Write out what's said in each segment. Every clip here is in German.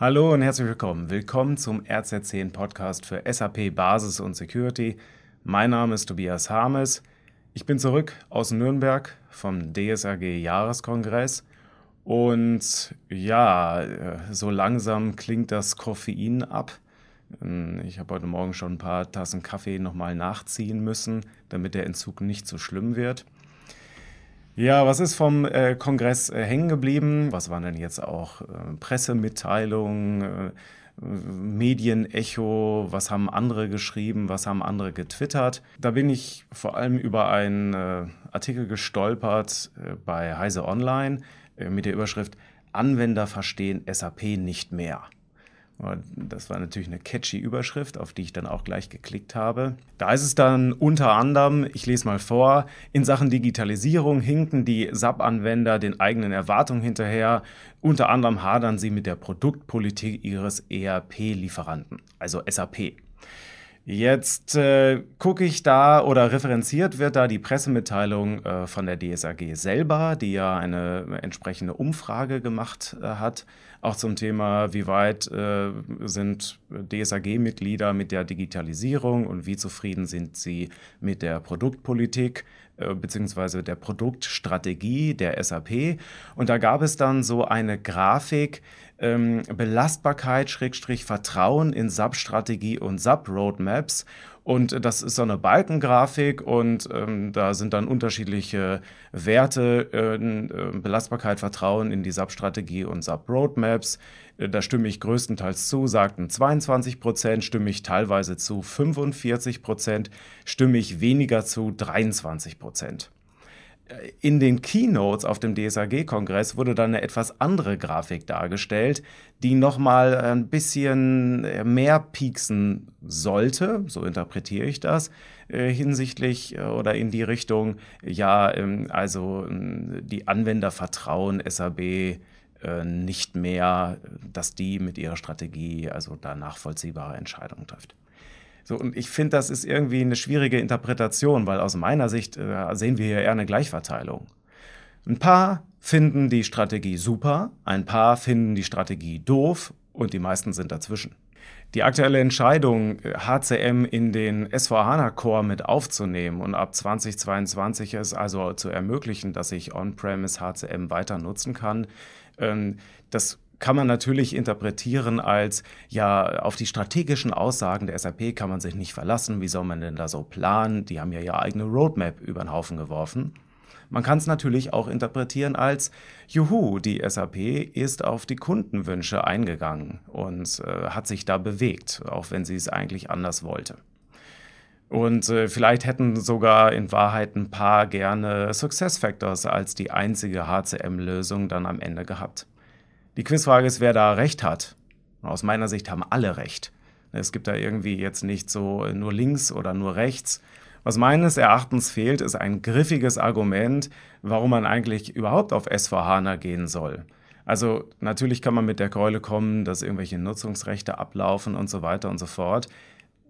Hallo und herzlich willkommen. Willkommen zum RZ10 Podcast für SAP Basis und Security. Mein Name ist Tobias Harmes. Ich bin zurück aus Nürnberg vom DSAG Jahreskongress und ja, so langsam klingt das Koffein ab. Ich habe heute Morgen schon ein paar Tassen Kaffee nochmal nachziehen müssen, damit der Entzug nicht so schlimm wird. Ja, was ist vom äh, Kongress äh, hängen geblieben? Was waren denn jetzt auch äh, Pressemitteilungen, äh, Medienecho? Was haben andere geschrieben? Was haben andere getwittert? Da bin ich vor allem über einen äh, Artikel gestolpert äh, bei Heise Online mit der Überschrift Anwender verstehen SAP nicht mehr. Das war natürlich eine catchy Überschrift, auf die ich dann auch gleich geklickt habe. Da ist es dann unter anderem, ich lese mal vor, in Sachen Digitalisierung hinken die SAP-Anwender den eigenen Erwartungen hinterher. Unter anderem hadern sie mit der Produktpolitik ihres ERP-Lieferanten, also SAP. Jetzt äh, gucke ich da oder referenziert wird da die Pressemitteilung äh, von der DSAG selber, die ja eine entsprechende Umfrage gemacht äh, hat, auch zum Thema, wie weit äh, sind DSAG-Mitglieder mit der Digitalisierung und wie zufrieden sind sie mit der Produktpolitik äh, beziehungsweise der Produktstrategie der SAP. Und da gab es dann so eine Grafik, ähm, Belastbarkeit, Schrägstrich Vertrauen in SAP-Strategie und SAP-Roadmaps. Und das ist so eine Balkengrafik und ähm, da sind dann unterschiedliche Werte, äh, äh Belastbarkeit, Vertrauen in die SAP-Strategie und SAP-Roadmaps. Äh, da stimme ich größtenteils zu, sagten 22 Prozent, stimme ich teilweise zu 45 Prozent, stimme ich weniger zu 23 Prozent. In den Keynotes auf dem DSAG-Kongress wurde dann eine etwas andere Grafik dargestellt, die nochmal ein bisschen mehr pieksen sollte, so interpretiere ich das, äh, hinsichtlich äh, oder in die Richtung, ja, ähm, also ähm, die Anwender vertrauen SAB äh, nicht mehr, dass die mit ihrer Strategie also da nachvollziehbare Entscheidungen trifft. So, und ich finde, das ist irgendwie eine schwierige Interpretation, weil aus meiner Sicht äh, sehen wir hier eher eine Gleichverteilung. Ein paar finden die Strategie super, ein paar finden die Strategie doof und die meisten sind dazwischen. Die aktuelle Entscheidung, HCM in den S4HANA-Core mit aufzunehmen und ab 2022 es also zu ermöglichen, dass ich On-Premise HCM weiter nutzen kann, ähm, das kann man natürlich interpretieren als, ja, auf die strategischen Aussagen der SAP kann man sich nicht verlassen. Wie soll man denn da so planen? Die haben ja ihre eigene Roadmap über den Haufen geworfen. Man kann es natürlich auch interpretieren als, juhu, die SAP ist auf die Kundenwünsche eingegangen und äh, hat sich da bewegt, auch wenn sie es eigentlich anders wollte. Und äh, vielleicht hätten sogar in Wahrheit ein paar gerne Success Factors als die einzige HCM-Lösung dann am Ende gehabt. Die Quizfrage ist, wer da recht hat. Aus meiner Sicht haben alle recht. Es gibt da irgendwie jetzt nicht so nur links oder nur rechts. Was meines Erachtens fehlt, ist ein griffiges Argument, warum man eigentlich überhaupt auf S4HANA gehen soll. Also natürlich kann man mit der Keule kommen, dass irgendwelche Nutzungsrechte ablaufen und so weiter und so fort.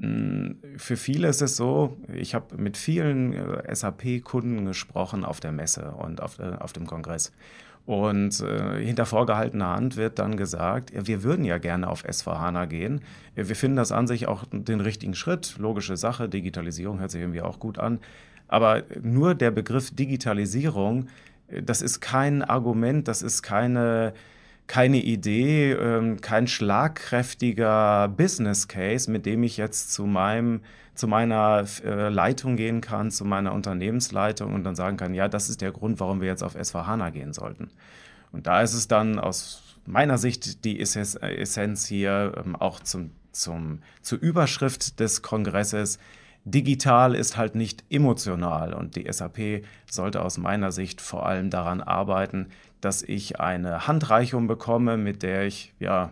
Hm, für viele ist es so, ich habe mit vielen äh, SAP-Kunden gesprochen auf der Messe und auf, äh, auf dem Kongress. Und äh, hinter vorgehaltener Hand wird dann gesagt, wir würden ja gerne auf S4HANA gehen. Wir finden das an sich auch den richtigen Schritt, logische Sache, Digitalisierung hört sich irgendwie auch gut an. Aber nur der Begriff Digitalisierung, äh, das ist kein Argument, das ist keine, keine Idee, ähm, kein schlagkräftiger Business Case, mit dem ich jetzt zu meinem zu meiner äh, Leitung gehen kann, zu meiner Unternehmensleitung und dann sagen kann, ja, das ist der Grund, warum wir jetzt auf S4HANA gehen sollten. Und da ist es dann aus meiner Sicht die Essenz hier ähm, auch zum, zum, zur Überschrift des Kongresses. Digital ist halt nicht emotional und die SAP sollte aus meiner Sicht vor allem daran arbeiten, dass ich eine Handreichung bekomme, mit der ich ja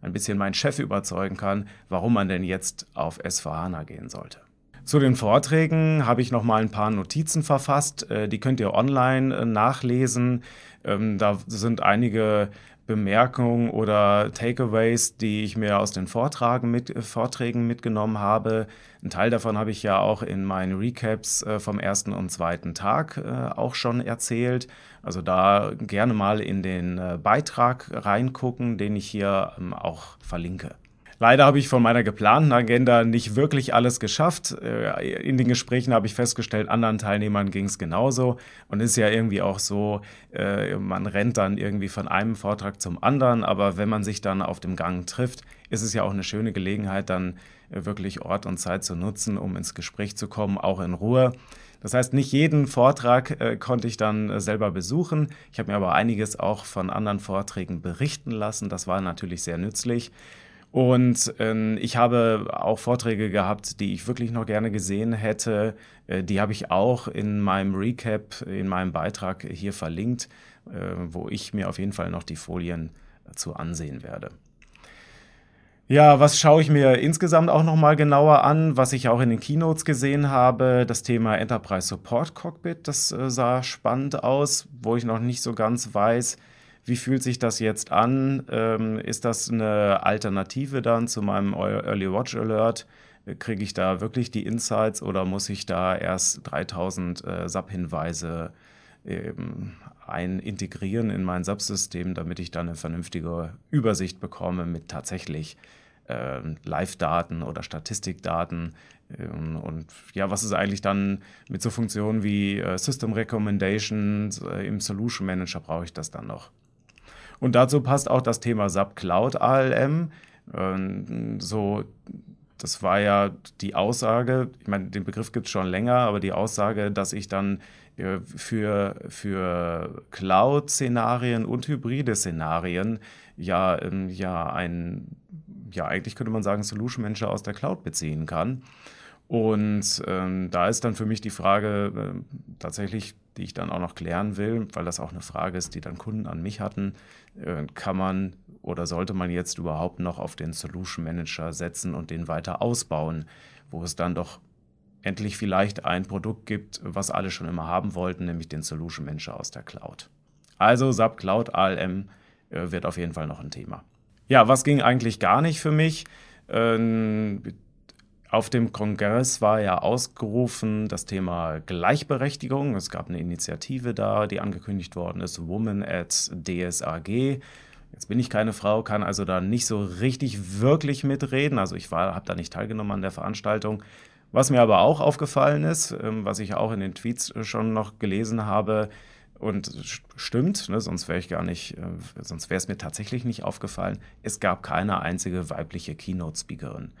ein bisschen meinen Chef überzeugen kann, warum man denn jetzt auf S4HANA gehen sollte. Zu den Vorträgen habe ich noch mal ein paar Notizen verfasst. Äh, die könnt ihr online äh, nachlesen. Ähm, da sind einige Bemerkungen oder Takeaways, die ich mir aus den mit, äh, Vorträgen mitgenommen habe. Ein Teil davon habe ich ja auch in meinen Recaps äh, vom ersten und zweiten Tag äh, auch schon erzählt. Also da gerne mal in den Beitrag reingucken, den ich hier ähm, auch verlinke. Leider habe ich von meiner geplanten Agenda nicht wirklich alles geschafft. Äh, in den Gesprächen habe ich festgestellt, anderen Teilnehmern ging es genauso. Und es ist ja irgendwie auch so, äh, man rennt dann irgendwie von einem Vortrag zum anderen. Aber wenn man sich dann auf dem Gang trifft, ist es ja auch eine schöne Gelegenheit, dann äh, wirklich Ort und Zeit zu nutzen, um ins Gespräch zu kommen, auch in Ruhe. Das heißt, nicht jeden Vortrag äh, konnte ich dann äh, selber besuchen. Ich habe mir aber einiges auch von anderen Vorträgen berichten lassen. Das war natürlich sehr nützlich. Und äh, ich habe auch Vorträge gehabt, die ich wirklich noch gerne gesehen hätte. Äh, die habe ich auch in meinem Recap, in meinem Beitrag hier verlinkt, äh, wo ich mir auf jeden Fall noch die Folien zu ansehen werde. Ja, was schaue ich mir insgesamt auch noch mal genauer an, was ich auch in den Keynotes gesehen habe, das Thema Enterprise Support Cockpit, das äh, sah spannend aus, wo ich noch nicht so ganz weiß, wie fühlt sich das jetzt an? Ähm, ist das eine Alternative dann zu meinem Early Watch Alert? Kriege ich da wirklich die Insights oder muss ich da erst 3000 äh, SAP-Hinweise ähm, ein integrieren in mein SAP-System, damit ich dann eine vernünftige Übersicht bekomme mit tatsächlich äh, Live-Daten oder Statistikdaten. Ähm, und ja, was ist eigentlich dann mit so Funktionen wie äh, System Recommendations äh, im Solution Manager brauche ich das dann noch? Und dazu passt auch das Thema SAP Cloud ALM. Ähm, so, das war ja die Aussage, ich meine, den Begriff gibt es schon länger, aber die Aussage, dass ich dann äh, für, für Cloud-Szenarien und hybride Szenarien ja, ähm, ja ein, ja, eigentlich könnte man sagen, Solution Manager aus der Cloud beziehen kann. Und ähm, da ist dann für mich die Frage äh, tatsächlich, die ich dann auch noch klären will, weil das auch eine Frage ist, die dann Kunden an mich hatten, äh, kann man oder sollte man jetzt überhaupt noch auf den Solution Manager setzen und den weiter ausbauen, wo es dann doch endlich vielleicht ein Produkt gibt, was alle schon immer haben wollten, nämlich den Solution Manager aus der Cloud. Also SAP Cloud ALM äh, wird auf jeden Fall noch ein Thema. Ja, was ging eigentlich gar nicht für mich? Ähm, auf dem Kongress war ja ausgerufen das Thema Gleichberechtigung. Es gab eine Initiative da, die angekündigt worden ist, Woman at DSAG. Jetzt bin ich keine Frau, kann also da nicht so richtig wirklich mitreden. Also ich habe da nicht teilgenommen an der Veranstaltung. Was mir aber auch aufgefallen ist, ähm, was ich auch in den Tweets schon noch gelesen habe, und stimmt, ne, sonst wäre ich gar nicht, äh, sonst wäre es mir tatsächlich nicht aufgefallen. Es gab keine einzige weibliche Keynote-Speakerin.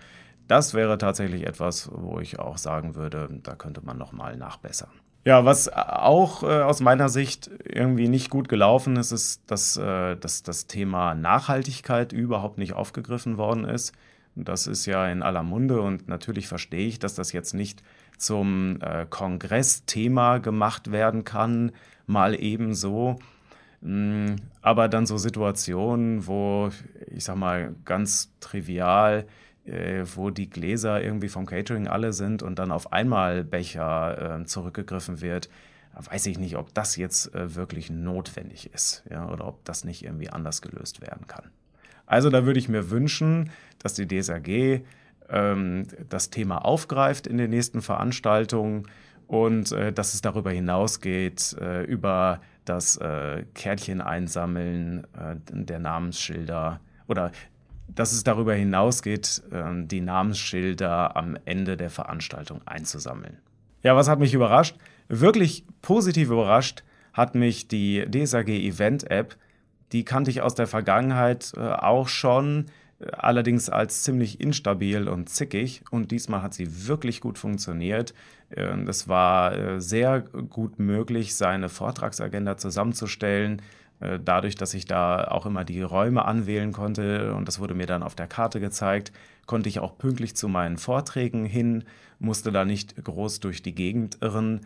Das wäre tatsächlich etwas, wo ich auch sagen würde, da könnte man noch mal nachbessern. Ja, was auch äh, aus meiner Sicht irgendwie nicht gut gelaufen ist, ist, dass, äh, dass das Thema Nachhaltigkeit überhaupt nicht aufgegriffen worden ist. Das ist ja in aller Munde und natürlich verstehe ich, dass das jetzt nicht zum äh, Kongressthema gemacht werden kann, mal ebenso. Mm, aber dann so Situationen, wo ich sag mal ganz trivial äh, wo die Gläser irgendwie vom Catering alle sind und dann auf einmal Becher äh, zurückgegriffen wird, weiß ich nicht, ob das jetzt äh, wirklich notwendig ist ja, oder ob das nicht irgendwie anders gelöst werden kann. Also da würde ich mir wünschen, dass die DSAG ähm, das Thema aufgreift in den nächsten Veranstaltungen und äh, dass es darüber hinausgeht, äh, über das äh, Kärtchen einsammeln äh, der Namensschilder oder dass es darüber hinausgeht, ähm, die Namensschilder am Ende der Veranstaltung einzusammeln. Ja, was hat mich überrascht? Wirklich positiv überrascht hat mich die DSAG Event App. Die kannte ich aus der Vergangenheit äh, auch schon, äh, allerdings als ziemlich instabil und zickig. Und diesmal hat sie wirklich gut funktioniert. Ähm, es war äh, sehr gut möglich, seine Vortragsagenda zusammenzustellen dadurch, dass ich da auch immer die Räume anwählen konnte und das wurde mir dann auf der Karte gezeigt, konnte ich auch pünktlich zu meinen Vorträgen hin, musste da nicht groß durch die Gegend irren.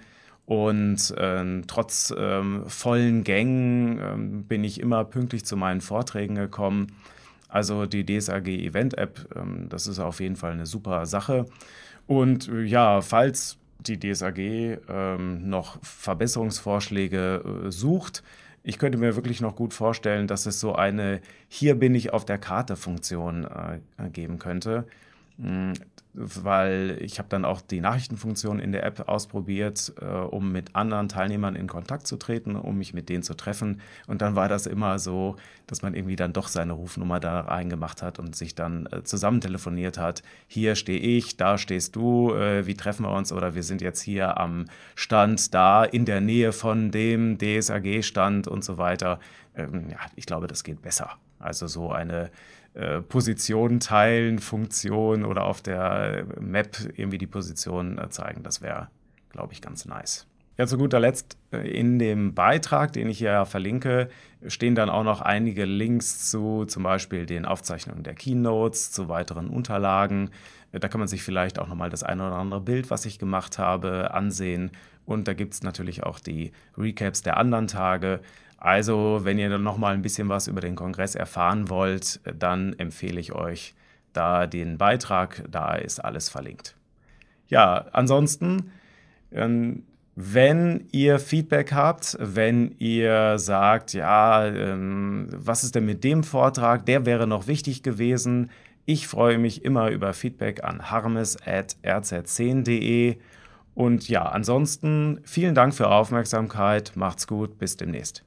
Und äh, trotz ähm, vollen Gängen äh, bin ich immer pünktlich zu meinen Vorträgen gekommen. Also die DSAG Event App, äh, das ist auf jeden Fall eine super Sache. Und äh, ja, falls die DSAG ähm, noch Verbesserungsvorschläge äh, sucht, Ich könnte mir wirklich noch gut vorstellen, dass es so eine Hier bin ich auf der Karte Funktion äh, geben könnte. Weil ich habe dann auch die Nachrichtenfunktion in der App ausprobiert, äh, um mit anderen Teilnehmern in Kontakt zu treten, um mich mit denen zu treffen. Und dann war das immer so, dass man irgendwie dann doch seine Rufnummer da reingemacht hat und sich dann äh, zusammen telefoniert hat. Hier stehe ich, da stehst du, äh, wie treffen wir uns? Oder wir sind jetzt hier am Stand da in der Nähe von dem DSAG-Stand und so weiter. Ähm, ja, ich glaube, das geht besser. Also so eine äh, Position teilen, Funktion oder auf der Map irgendwie die Position äh, zeigen. Das wäre, glaube ich, ganz nice. Ja, zu guter Letzt äh, in dem Beitrag, den ich hier verlinke, stehen dann auch noch einige Links zu zum Beispiel den Aufzeichnungen der Keynotes, zu weiteren Unterlagen. Da kann man sich vielleicht auch nochmal das eine oder andere Bild, was ich gemacht habe, ansehen. Und da gibt es natürlich auch die Recaps der anderen Tage. Also, wenn ihr dann noch mal ein bisschen was über den Kongress erfahren wollt, dann empfehle ich euch da den Beitrag, da ist alles verlinkt. Ja, ansonsten, ähm, wenn ihr Feedback habt, wenn ihr sagt, ja, ähm, was ist denn mit dem Vortrag, der wäre noch wichtig gewesen. Ich freue mich immer über Feedback an harmes.rz10.de. Und ja, ansonsten vielen Dank für Aufmerksamkeit. Macht's gut, bis demnächst.